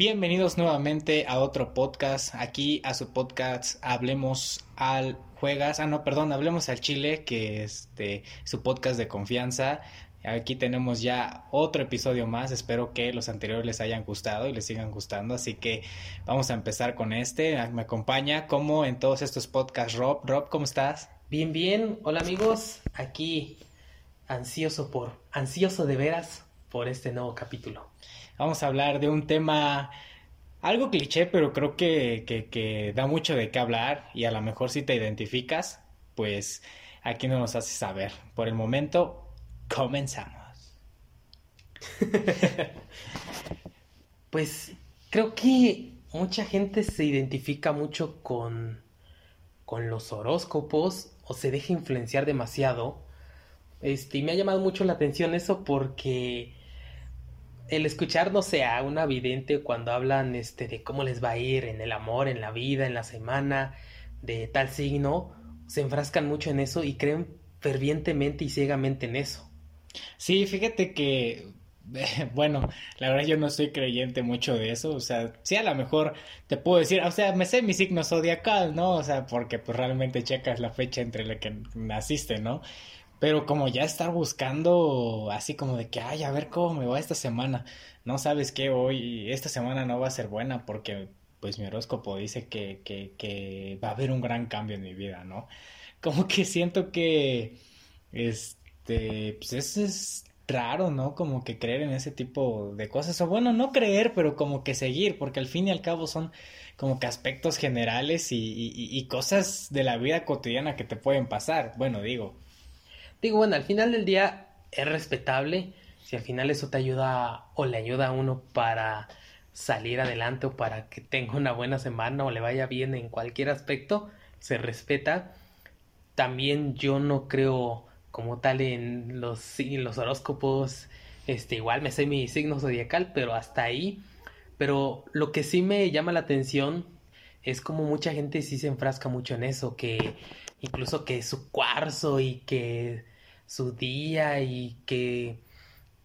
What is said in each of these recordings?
Bienvenidos nuevamente a otro podcast. Aquí a su podcast Hablemos al Juegas. Ah, no, perdón, Hablemos al Chile, que es este, su podcast de confianza. Aquí tenemos ya otro episodio más. Espero que los anteriores les hayan gustado y les sigan gustando. Así que vamos a empezar con este. Me acompaña, como en todos estos podcasts, Rob. Rob, ¿cómo estás? Bien, bien. Hola amigos. Aquí ansioso por, ansioso de veras por este nuevo capítulo. Vamos a hablar de un tema algo cliché, pero creo que, que, da mucho de qué hablar y a lo mejor si te identificas, pues aquí no nos hace saber. Por el momento, comenzamos. pues creo que mucha gente se identifica mucho con, con los horóscopos o se deja influenciar demasiado. Este, y me ha llamado mucho la atención eso porque el escuchar, no sé, a una vidente cuando hablan este, de cómo les va a ir en el amor, en la vida, en la semana, de tal signo, se enfrascan mucho en eso y creen fervientemente y ciegamente en eso. Sí, fíjate que, bueno, la verdad yo no soy creyente mucho de eso, o sea, sí a lo mejor te puedo decir, o sea, me sé mi signo zodiacal, ¿no? O sea, porque pues realmente checas la fecha entre la que naciste, ¿no? Pero como ya estar buscando así como de que, ay, a ver cómo me va esta semana. No sabes que hoy, esta semana no va a ser buena porque pues mi horóscopo dice que, que, que va a haber un gran cambio en mi vida, ¿no? Como que siento que, este, pues eso es raro, ¿no? Como que creer en ese tipo de cosas. O bueno, no creer, pero como que seguir, porque al fin y al cabo son como que aspectos generales y, cosas de la vida cotidiana que te pueden pasar. Bueno, digo, Digo, bueno, al final del día es respetable. Si al final eso te ayuda o le ayuda a uno para salir adelante o para que tenga una buena semana o le vaya bien en cualquier aspecto, se respeta. También yo no creo como tal en los, los horóscopos. Este, igual me sé mi signo zodiacal, pero hasta ahí. Pero lo que sí me llama la atención es como mucha gente sí se enfrasca mucho en eso, que incluso que su cuarzo y que su día y que,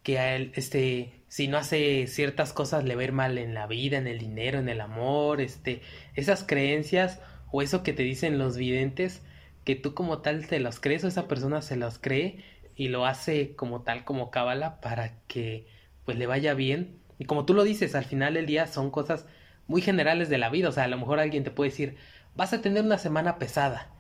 que a él, este, si no hace ciertas cosas le va a ir mal en la vida, en el dinero, en el amor, este, esas creencias o eso que te dicen los videntes, que tú como tal te los crees o esa persona se los cree y lo hace como tal, como cábala para que pues le vaya bien. Y como tú lo dices, al final del día son cosas muy generales de la vida, o sea, a lo mejor alguien te puede decir, vas a tener una semana pesada.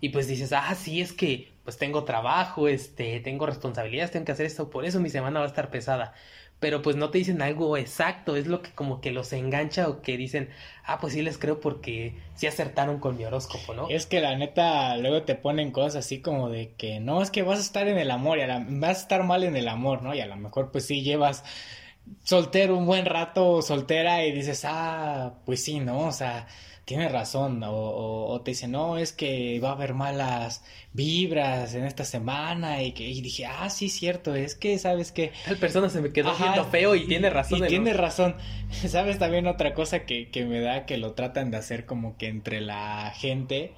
Y pues dices, ah, sí, es que pues tengo trabajo, este, tengo responsabilidades, tengo que hacer esto, por eso mi semana va a estar pesada. Pero pues no te dicen algo exacto, es lo que como que los engancha o que dicen, ah, pues sí les creo porque sí acertaron con mi horóscopo, ¿no? Es que la neta luego te ponen cosas así como de que no, es que vas a estar en el amor y vas a estar mal en el amor, ¿no? Y a lo mejor pues sí llevas soltero un buen rato, soltera y dices, ah, pues sí, ¿no? O sea, tienes razón, o, te dice, no, es que va a haber malas vibras en esta semana, y, que, y dije, ah, sí, cierto, es que, ¿sabes que Tal persona se me quedó viendo feo y, tiene razón. Y tiene razón. ¿Sabes también otra cosa que, que, me da que lo tratan de hacer como que entre la gente?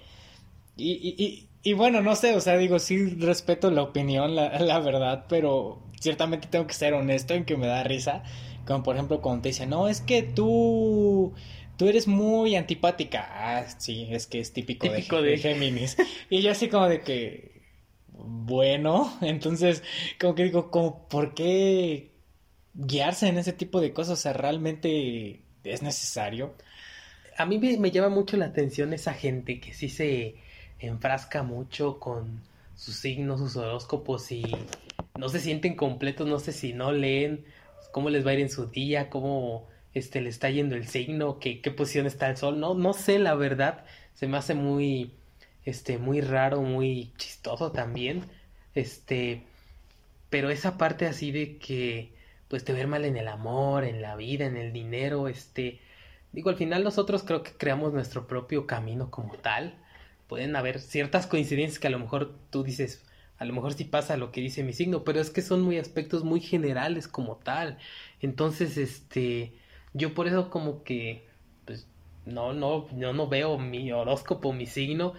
Y, y, y, bueno, no sé, o sea, digo, sí respeto la opinión, la, la verdad, pero ciertamente tengo que ser honesto en que me da risa. Como por ejemplo cuando te dicen, no, es que tú tú eres muy antipática. Ah, sí, es que es típico, de, Géminis. y yo así como de que, bueno, entonces como que digo, como, ¿por qué guiarse en ese tipo de cosas? O sea, realmente es necesario. A mí me, llama mucho la atención esa gente que sí se enfrasca mucho con sus signos, sus horóscopos y no se sienten completos, no sé si no leen cómo les va a ir en su día, cómo este, le está yendo el signo, qué, qué posición está el sol, no, no sé la verdad, se me hace muy, este, muy raro, muy chistoso también, este, pero esa parte así de que, pues te ver mal en el amor, en la vida, en el dinero, este, digo, al final nosotros creo que creamos nuestro propio camino como tal, pueden haber ciertas coincidencias que a lo mejor tú dices, a lo mejor sí pasa lo que dice mi signo, pero es que son muy aspectos muy generales como tal. Entonces, este, yo por eso como que, pues, no, no, yo no veo mi horóscopo, mi signo.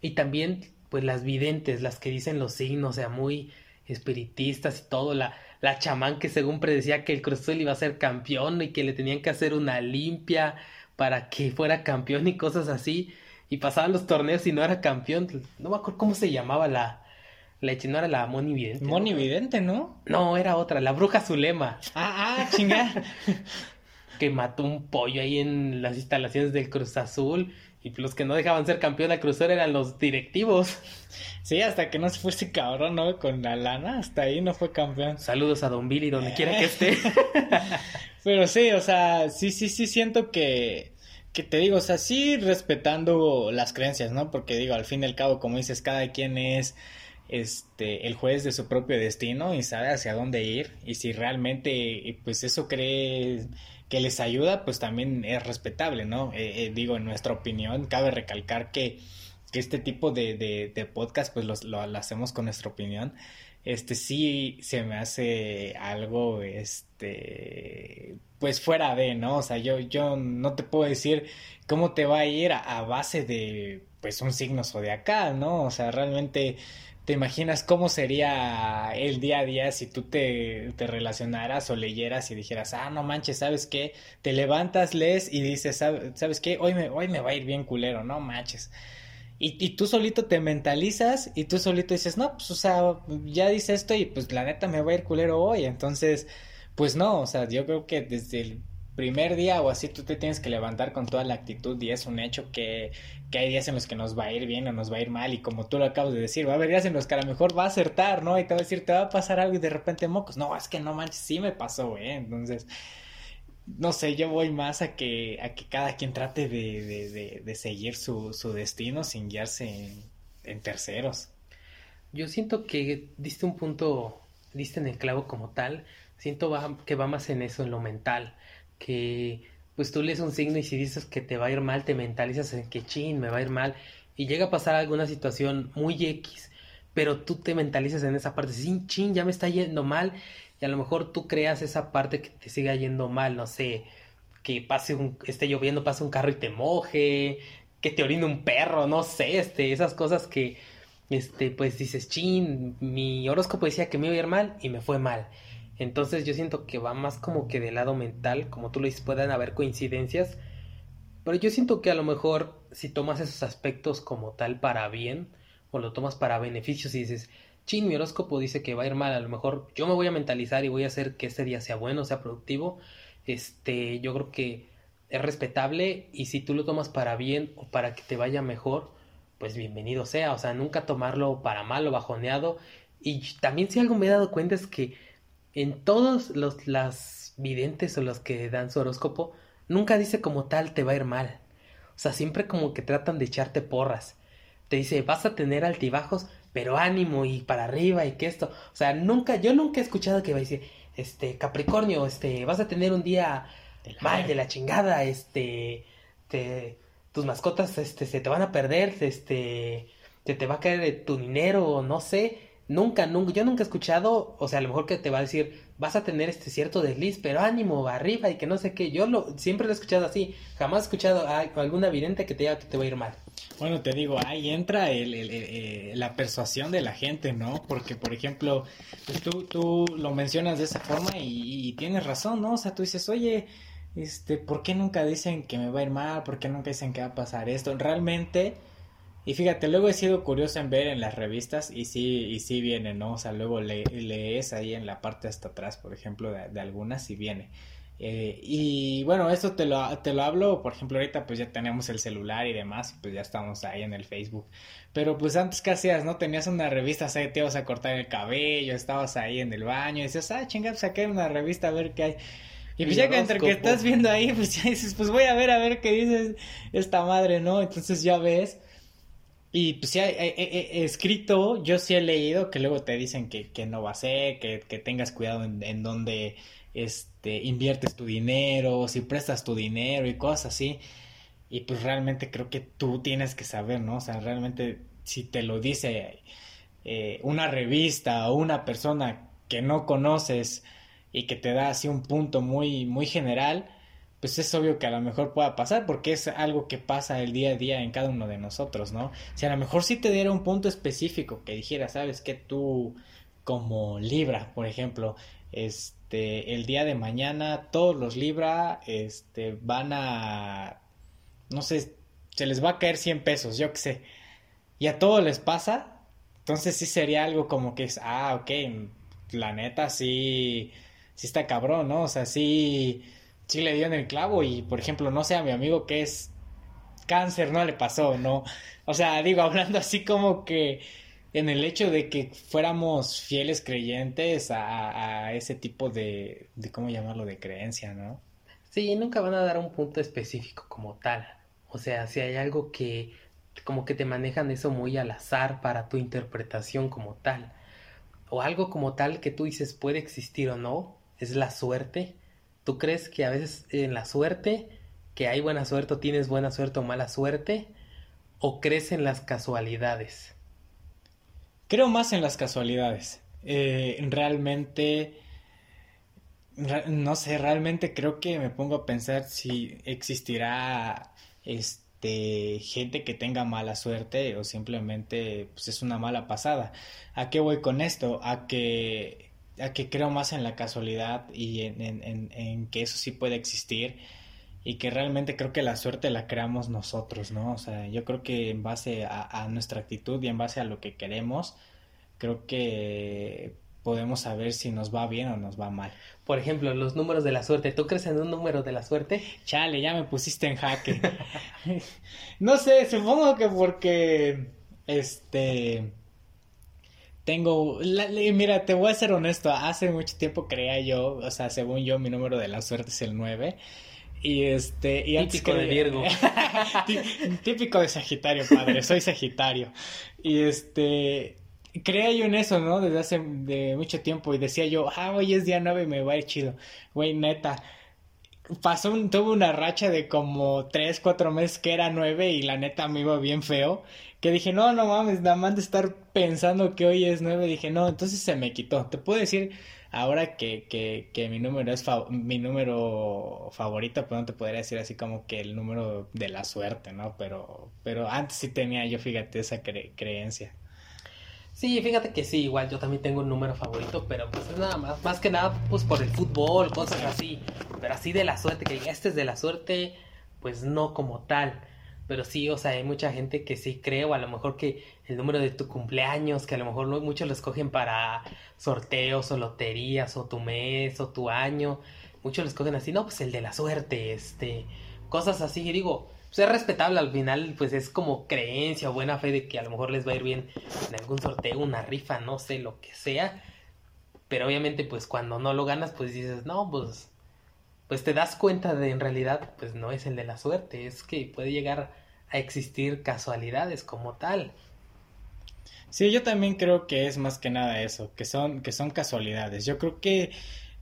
Y también, pues, las videntes, las que dicen los signos, o sea, muy espiritistas y todo, la, la chamán que según predecía que el Cruz Azul iba a ser campeón y que le tenían que hacer una limpia para que fuera campeón y cosas así. Y pasaban los torneos y no era campeón. No me acuerdo cómo se llamaba la, la no era la Moni Vidente. Moni Vidente, ¿no? No, era otra, la bruja Zulema. Ah, ah, chingada. que mató un pollo ahí en las instalaciones del Cruz Azul. Y los que no dejaban ser campeón de Cruz Azul eran los directivos. Sí, hasta que no se fuese cabrón, ¿no? Con la lana, hasta ahí no fue campeón. Saludos a Don Billy, donde quiera que esté. Pero sí, o sea, sí, sí, sí siento que que te digo, o sea, sí respetando las creencias, ¿no? Porque digo, al fin y al cabo, como dices, cada quien es este el juez de su propio destino y sabe hacia dónde ir y si realmente pues eso cree que les ayuda pues también es respetable no eh, eh, digo en nuestra opinión cabe recalcar que, este tipo de, de, podcast pues los, lo, hacemos con nuestra opinión. Este sí se me hace algo este pues fuera de no o sea yo yo no te puedo decir cómo te va a ir a, a base de pues un signo zodiacal no o sea realmente ¿Te imaginas cómo sería el día a día si tú te, te, relacionaras o leyeras y dijeras, ah, no manches, ¿sabes qué? Te levantas, lees y dices, ¿sabes qué? Hoy me, hoy me va a ir bien culero, no manches. Y, y tú solito te mentalizas y tú solito dices, no, pues, o sea, ya dice esto y pues la neta me va a ir culero hoy. Entonces, pues no, o sea, yo creo que desde el primer día o así tú te tienes que levantar con toda la actitud y es un hecho que, que, hay días en los que nos va a ir bien o nos va a ir mal y como tú lo acabas de decir, va a haber días en los que a lo mejor va a acertar, ¿no? Y te va a decir, te va a pasar algo y de repente mocos, no, es que no manches, sí me pasó, ¿eh? Entonces, no sé, yo voy más a que, a que cada quien trate de, de, de, seguir su, su, destino sin guiarse en, terceros. Yo siento que diste un punto, diste en el clavo como tal, siento que va más en eso, en lo mental que pues tú lees un signo y si dices que te va a ir mal, te mentalizas en que chin, me va a ir mal y llega a pasar alguna situación muy X, pero tú te mentalizas en esa parte, sin chin, ya me está yendo mal y a lo mejor tú creas esa parte que te siga yendo mal, no sé, que pase un, esté lloviendo, pase un carro y te moje, que te orine un perro, no sé, este, esas cosas que, este, pues dices, chin, mi horóscopo decía que me iba a ir mal y me fue mal. Entonces yo siento que va más como que del lado mental, como tú lo dices, pueden haber coincidencias, pero yo siento que a lo mejor si tomas esos aspectos como tal para bien, o lo tomas para beneficios y dices, chin, mi horóscopo dice que va a ir mal, a lo mejor yo me voy a mentalizar y voy a hacer que este día sea bueno, sea productivo, este, yo creo que es respetable y si tú lo tomas para bien o para que te vaya mejor, pues bienvenido sea, o sea, nunca tomarlo para mal o bajoneado. Y también si algo me he dado cuenta es que en todos los las videntes o los que dan su horóscopo, nunca dice como tal te va a ir mal. O sea, siempre como que tratan de echarte porras. Te dice, vas a tener altibajos, pero ánimo y para arriba y que esto. O sea, nunca, yo nunca he escuchado que va a decir, este, Capricornio, este, vas a tener un día mal de la chingada, este, te, tus mascotas, este, se te van a perder, este, te, te va a caer tu dinero, no sé. Nunca, nunca, yo nunca he escuchado, o sea, a lo mejor que te va a decir, vas a tener este cierto desliz, pero ánimo, arriba y que no sé qué. Yo lo, siempre lo he escuchado así, jamás he escuchado a alguna vidente que te diga que te va a ir mal. Bueno, te digo, ahí entra el, la persuasión de la gente, ¿no? Porque, por ejemplo, pues tú, tú lo mencionas de esa forma y, y, tienes razón, ¿no? O sea, tú dices, oye, este, ¿por qué nunca dicen que me va a ir mal? ¿Por qué nunca dicen que va a pasar esto? Realmente y fíjate, luego he sido curioso en ver en las revistas y sí, y sí viene, ¿no? O sea, luego le, lees ahí en la parte hasta atrás, por ejemplo, de, algunas y viene. Eh, y bueno, eso te lo, te lo hablo, por ejemplo, ahorita pues ya tenemos el celular y demás, pues ya estamos ahí en el Facebook. Pero pues antes, ¿qué hacías? ¿No? Tenías una revista, o sea, te ibas a cortar el cabello, estabas ahí en el baño y dices, ah, chinga, pues saqué una revista a ver qué hay. Y pues ya que entre que estás viendo ahí, pues ya dices, pues voy a ver a ver qué dices esta madre, ¿no? Entonces ya ves y pues sí, he, escrito, yo sí he leído que luego te dicen que, que no va a ser, que, que tengas cuidado en, en este, inviertes tu dinero, si prestas tu dinero y cosas así. Y pues realmente creo que tú tienes que saber, ¿no? O sea, realmente si te lo dice eh, una revista o una persona que no conoces y que te da así un punto muy, muy general, pues es obvio que a lo mejor pueda pasar porque es algo que pasa el día a día en cada uno de nosotros, ¿no? Si a lo mejor sí te diera un punto específico que dijera, sabes que tú como Libra, por ejemplo, este, el día de mañana todos los Libra, este, van a, no sé, se les va a caer 100 pesos, yo qué sé. Y a todos les pasa, entonces sí sería algo como que es, ah, ok, la neta sí, sí está cabrón, ¿no? O sea, sí, sí le dio en el clavo y, por ejemplo, no sé, a mi amigo que es cáncer, no le pasó, ¿no? O sea, digo, hablando así como que en el hecho de que fuéramos fieles creyentes a, ese tipo de, de, ¿cómo llamarlo?, de creencia, ¿no? Sí, nunca van a dar un punto específico como tal. O sea, si hay algo que como que te manejan eso muy al azar para tu interpretación como tal. O algo como tal que tú dices puede existir o no, es la suerte. ¿Tú crees que a veces en la suerte, que hay buena suerte o tienes buena suerte o mala suerte? ¿O crees en las casualidades? Creo más en las casualidades. Eh, realmente, no sé, realmente creo que me pongo a pensar si existirá este, gente que tenga mala suerte o simplemente pues, es una mala pasada. ¿A qué voy con esto? A que, a que creo más en la casualidad y en, en, en que eso sí puede existir y que realmente creo que la suerte la creamos nosotros, ¿no? O sea, yo creo que en base a, nuestra actitud y en base a lo que queremos, creo que podemos saber si nos va bien o nos va mal. Por ejemplo, los números de la suerte. ¿Tú crees en un número de la suerte? Chale, ya me pusiste en jaque. no sé, supongo que porque este tengo, mira, te voy a ser honesto, hace mucho tiempo creía yo, o sea, según yo mi número de la suerte es el 9 y este. típico de Virgo. típico de Sagitario, padre. Soy Sagitario. Y este. Creía yo en eso, ¿no? Desde hace de mucho tiempo. Y decía yo, ah, hoy es día 9 y me va a ir chido. Güey, neta. Pasó un, tuve una racha de como 3, 4 meses que era 9 y la neta me iba bien feo. Que dije, no, no mames, nada más de estar pensando que hoy es 9, dije, no, entonces se me quitó. Te puedo decir ahora que, que, que mi número es mi número favorito, pues no te podría decir así como que el número de la suerte, ¿no? Pero, pero antes sí tenía yo, fíjate, esa creencia. Sí, fíjate que sí, igual yo también tengo un número favorito, pero pues es nada más, más que nada pues por el fútbol, cosas así, pero así de la suerte, que este es de la suerte, pues no como tal. Pero sí, o sea, hay mucha gente que sí cree, o a lo mejor que el número de tu cumpleaños, que a lo mejor muchos lo escogen para sorteos o loterías, o tu mes, o tu año. Muchos lo escogen así, no, pues el de la suerte, este, cosas así. Y digo, pues es respetable al final, pues es como creencia o buena fe de que a lo mejor les va a ir bien en algún sorteo, una rifa, no sé, lo que sea. Pero obviamente, pues cuando no lo ganas, pues dices, no, pues pues te das cuenta de en realidad pues no es el de la suerte, es que puede llegar a existir casualidades como tal. Sí, yo también creo que es más que nada eso, que son, que son casualidades. Yo creo que,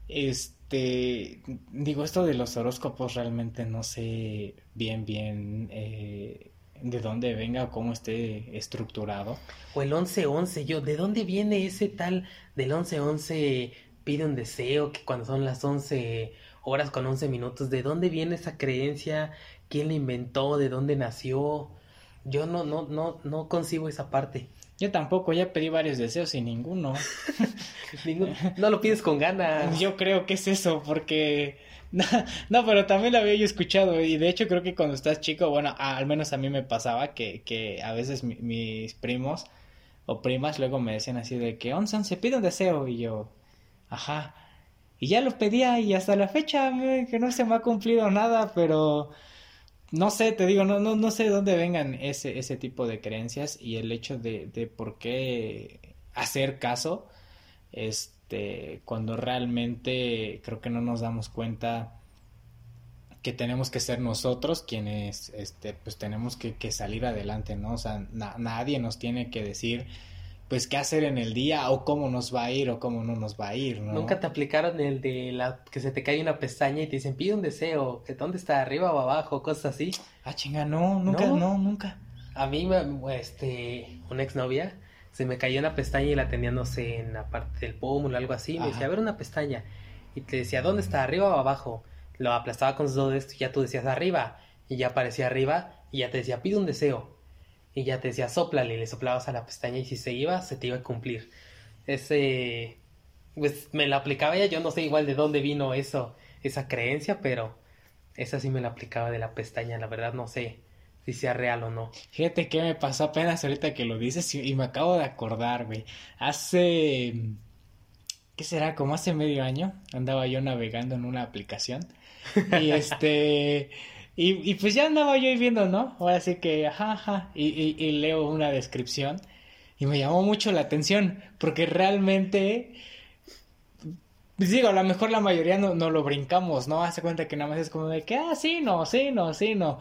este, digo, esto de los horóscopos realmente no sé bien, bien eh, de dónde venga o cómo esté estructurado. O el 11-11, yo, ¿de dónde viene ese tal del 11-11 pide un deseo que cuando son las 11 horas con 11 minutos. ¿De dónde viene esa creencia? ¿Quién la inventó? ¿De dónde nació? Yo no, no, no, no concibo esa parte. Yo tampoco, ya pedí varios deseos y ninguno. No lo pides con ganas. Yo creo que es eso, porque... No, pero también lo había yo escuchado y de hecho creo que cuando estás chico, bueno, al menos a mí me pasaba que, que a veces mis primos o primas luego me decían así de que, Onsan, se pide un deseo y yo, ajá, y ya lo pedía y hasta la fecha que no se me ha cumplido nada, pero no sé, te digo, no, no, no sé de dónde vengan ese, ese tipo de creencias y el hecho de, de por qué hacer caso, este, cuando realmente creo que no nos damos cuenta que tenemos que ser nosotros quienes, este, pues tenemos que, que salir adelante, ¿no? O sea, nadie nos tiene que decir pues qué hacer en el día o cómo nos va a ir o cómo no nos va a ir, ¿no? Nunca te aplicaron el de la que se te cae una pestaña y te dicen pide un deseo, que dónde está arriba o abajo, cosas así. Ah, chinga, no, nunca, no, nunca. A mí este una exnovia se me cayó una pestaña y la tenía no sé en la parte del pómulo o algo así, me decía, "A ver una pestaña." Y te decía, "¿Dónde está? ¿Arriba o abajo?" Lo aplastaba con sus dedos y ya tú decías arriba y ya aparecía arriba y ya te decía, "Pide un deseo." Y ya te decía, soplale, le soplabas a la pestaña y si se iba, se te iba a cumplir. Ese, pues me la aplicaba ella, yo no sé igual de dónde vino eso, esa creencia, pero esa sí me la aplicaba de la pestaña, la verdad no sé si sea real o no. Fíjate que me pasó apenas ahorita que lo dices y, me acabo de acordar, güey. Hace, ¿qué será? Como hace medio año andaba yo navegando en una aplicación y este... Y, pues ya andaba yo viendo, ¿no? Ahora sí que, ajá, ajá, y, y leo una descripción y me llamó mucho la atención porque realmente pues digo, a lo mejor la mayoría no, no, lo brincamos, ¿no? Hace cuenta que nada más es como de que, ah, sí, no, sí, no, sí, no.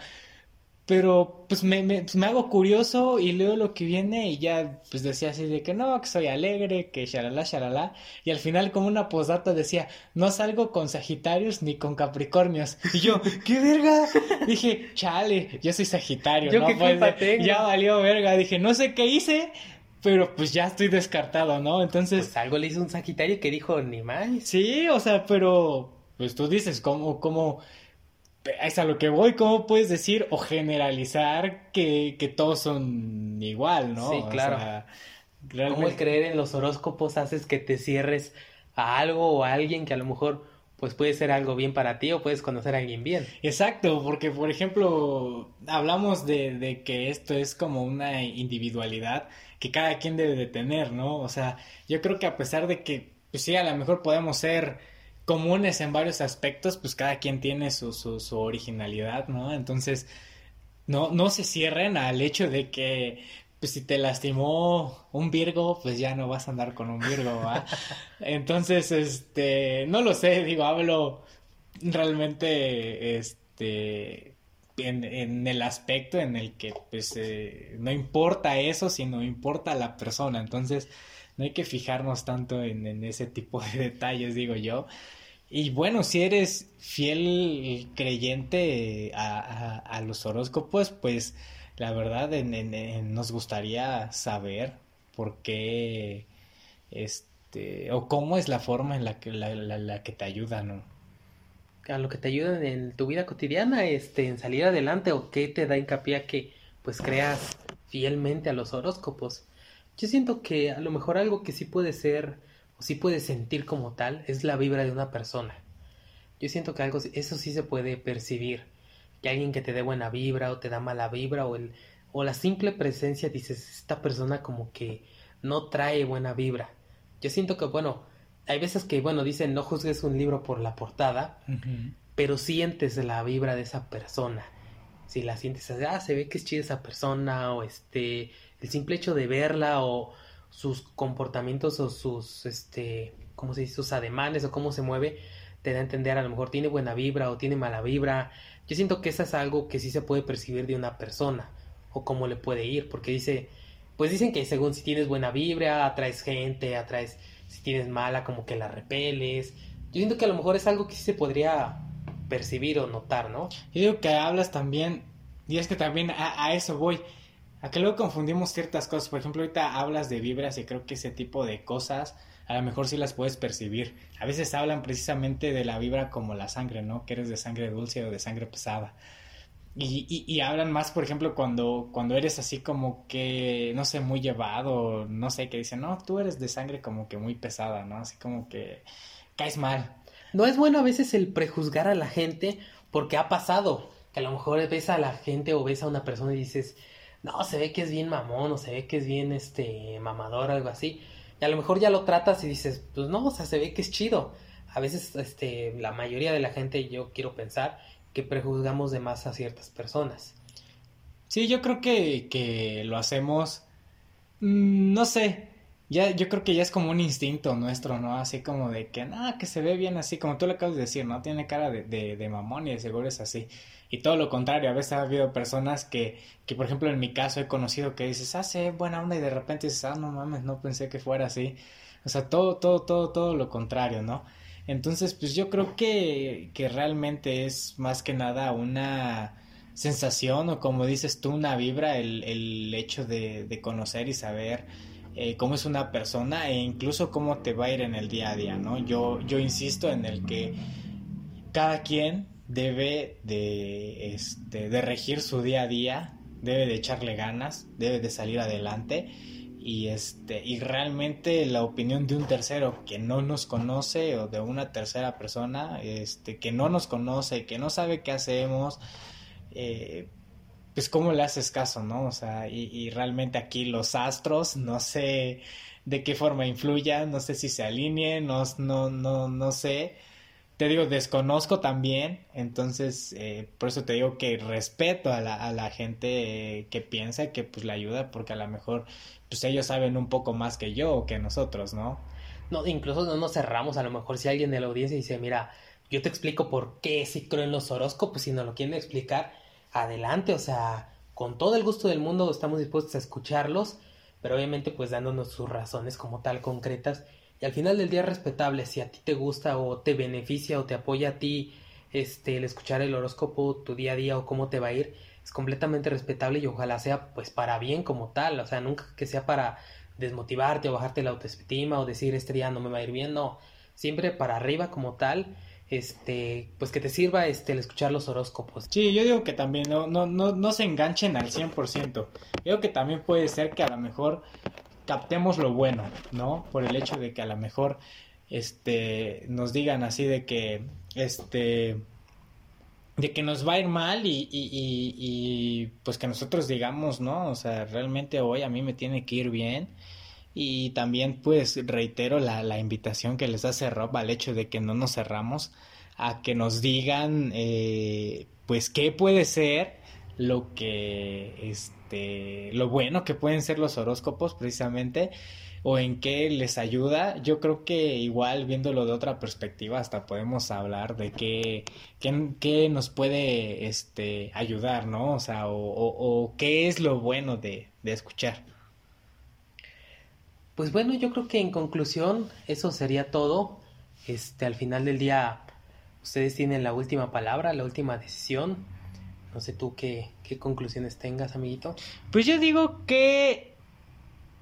Pero pues me, me, pues, me, hago curioso y leo lo que viene y ya pues decía así de que no, que soy alegre, que shalala, shalala. Y al final como una postdata decía, no salgo con Sagitarios ni con Capricornios. Y yo, ¿qué verga? Dije, chale, yo soy Sagitario, ¿no? Pues, ya valió verga. Dije, no sé qué hice, pero pues ya estoy descartado, ¿no? Entonces... Pues algo le hizo un Sagitario que dijo, ni más. Sí, o sea, pero pues tú dices, ¿cómo, cómo es a lo que voy, ¿cómo puedes decir o generalizar que, que todos son igual, ¿no? Sí, claro. O sea, ¿Cómo el creer en los horóscopos haces que te cierres a algo o a alguien que a lo mejor pues puede ser algo bien para ti o puedes conocer a alguien bien? Exacto, porque por ejemplo hablamos de, de que esto es como una individualidad que cada quien debe de tener, ¿no? O sea, yo creo que a pesar de que, pues sí, a lo mejor podemos ser comunes en varios aspectos, pues cada quien tiene su, su, originalidad, ¿no? Entonces, no, no se cierren al hecho de que pues si te lastimó un Virgo, pues ya no vas a andar con un Virgo, ¿va? Entonces, este, no lo sé, digo, hablo realmente, este, en, en el aspecto en el que, pues, eh, no importa eso, sino importa la persona. Entonces, no hay que fijarnos tanto en, ese tipo de detalles, digo yo. Y bueno, si eres fiel creyente a, los horóscopos, pues la verdad nos gustaría saber por qué, este, o cómo es la forma en la que, la, que te ayudan, ¿no? A lo que te ayudan en tu vida cotidiana, este, en salir adelante, o qué te da hincapié a que, pues, creas fielmente a los horóscopos. Yo siento que a lo mejor algo que sí puede ser sí puede sentir como tal es la vibra de una persona. Yo siento que algo eso sí se puede percibir. Que alguien que te dé buena vibra o te da mala vibra o el o la simple presencia dices esta persona como que no trae buena vibra. Yo siento que bueno, hay veces que bueno dicen no juzgues un libro por la portada, pero sientes la vibra de esa persona. Si la sientes, ah, se ve que es chida esa persona o este el simple hecho de verla o sus comportamientos o sus, este, ¿cómo se dice? Sus ademanes o cómo se mueve, te da a entender a lo mejor tiene buena vibra o tiene mala vibra. Yo siento que eso es algo que sí se puede percibir de una persona o cómo le puede ir, porque dice, pues dicen que según si tienes buena vibra, atraes gente, atraes, si tienes mala, como que la repeles. Yo siento que a lo mejor es algo que sí se podría percibir o notar, ¿no? Yo digo que hablas también, y es que también a eso voy a que luego confundimos ciertas cosas. Por ejemplo, ahorita hablas de vibras y creo que ese tipo de cosas a lo mejor sí las puedes percibir. A veces hablan precisamente de la vibra como la sangre, ¿no? Que eres de sangre dulce o de sangre pesada. Y, y, y, hablan más, por ejemplo, cuando, cuando eres así como que, no sé, muy llevado, no sé, que dicen, no, tú eres de sangre como que muy pesada, ¿no? Así como que caes mal. No es bueno a veces el prejuzgar a la gente porque ha pasado, que a lo mejor ves a la gente o ves a una persona y dices, no, se ve que es bien mamón o se ve que es bien este mamador algo así. Y a lo mejor ya lo tratas y dices, pues no, o sea, se ve que es chido. A veces este la mayoría de la gente yo quiero pensar que prejuzgamos de más a ciertas personas. Sí, yo creo que, que lo hacemos mm, no sé, ya yo creo que ya es como un instinto nuestro, ¿no? Así como de que, nada, que se ve bien así, como tú le acabas de decir, ¿no? Tiene cara de, de, de mamón y de seguro es así. Y todo lo contrario, a veces ha habido personas que, que, por ejemplo, en mi caso he conocido que dices, ah, sí, buena onda, y de repente dices, ah, no mames, no pensé que fuera así. O sea, todo, todo, todo, todo lo contrario, ¿no? Entonces, pues yo creo que, que realmente es más que nada una sensación o como dices tú, una vibra, el, el hecho de, de conocer y saber eh, cómo es una persona e incluso cómo te va a ir en el día a día, ¿no? Yo, yo insisto en el que cada quien debe de, este, de regir su día a día, debe de echarle ganas, debe de salir adelante. Y este y realmente la opinión de un tercero que no nos conoce o de una tercera persona este que no nos conoce que no sabe qué hacemos eh, pues cómo le haces caso no o sea y, realmente aquí los astros no sé de qué forma influyan no sé si se alineen no no no no sé te digo, desconozco también, entonces eh, por eso te digo que respeto a la, a la gente eh, que piensa que pues la ayuda, porque a lo mejor pues ellos saben un poco más que yo o que nosotros, ¿no? No, incluso no nos cerramos, a lo mejor si alguien de la audiencia dice, mira, yo te explico por qué si creo en los horóscopos, si no lo quieren explicar, adelante, o sea, con todo el gusto del mundo estamos dispuestos a escucharlos, pero obviamente pues dándonos sus razones como tal concretas y al final del día es respetable si a ti te gusta o te beneficia o te apoya a ti este el escuchar el horóscopo tu día a día o cómo te va a ir es completamente respetable y ojalá sea pues para bien como tal o sea nunca que sea para desmotivarte o bajarte la autoestima o decir este día no me va a ir bien no siempre para arriba como tal este pues que te sirva este el escuchar los horóscopos. Sí yo digo que también no no no, no se enganchen al 100% yo digo que también puede ser que a lo mejor captemos lo bueno, ¿no? Por el hecho de que a lo mejor este nos digan así de que este de que nos va a ir mal y, y, y, pues que nosotros digamos, ¿no? O sea, realmente hoy a mí me tiene que ir bien. Y también pues reitero la, la invitación que les hace Rob al hecho de que no nos cerramos a que nos digan eh, pues qué puede ser lo que este lo bueno que pueden ser los horóscopos precisamente o en qué les ayuda. Yo creo que igual viéndolo de otra perspectiva hasta podemos hablar de qué, qué, nos puede este ayudar no o sea o, o, qué es lo bueno de, de escuchar. Pues bueno yo creo que en conclusión eso sería todo. Este al final del día ustedes tienen la última palabra la última decisión no sé tú qué, qué conclusiones tengas, amiguito. Pues yo digo que...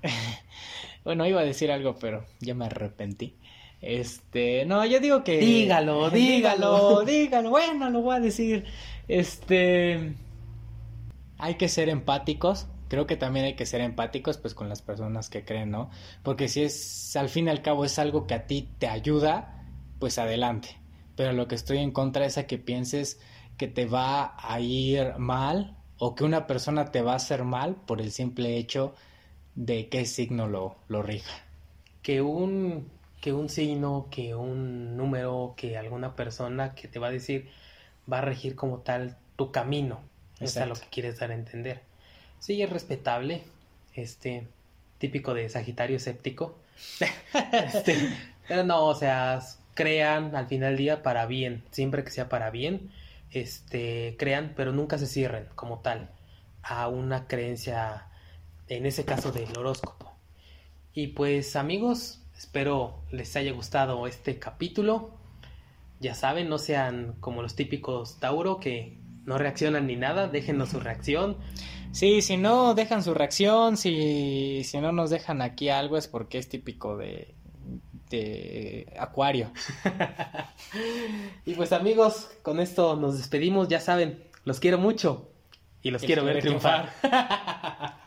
bueno, iba a decir algo, pero ya me arrepentí. Este, no, yo digo que... Dígalo, dígalo, dígalo. Bueno, lo voy a decir. Este... Hay que ser empáticos. Creo que también hay que ser empáticos pues con las personas que creen, ¿no? Porque si es, al fin y al cabo es algo que a ti te ayuda, pues adelante. Pero lo que estoy en contra es a que pienses que te va a ir mal o que una persona te va a hacer mal por el simple hecho de qué signo lo, lo rija. Que un, que un signo, que un número, que alguna persona que te va a decir va a regir como tal tu camino. Eso es lo que quieres dar a entender. Sí, es respetable. Este, típico de Sagitario escéptico. este, pero no, o sea, crean al final del día para bien, siempre que sea para bien este, crean, pero nunca se cierren como tal a una creencia, en ese caso del horóscopo. Y pues amigos, espero les haya gustado este capítulo. Ya saben, no sean como los típicos Tauro que no reaccionan ni nada, déjenos su reacción. Sí, si no dejan su reacción, si, si no nos dejan aquí algo es porque es típico de, este, acuario. y pues amigos, con esto nos despedimos, ya saben, los quiero mucho y los quiero ver triunfar.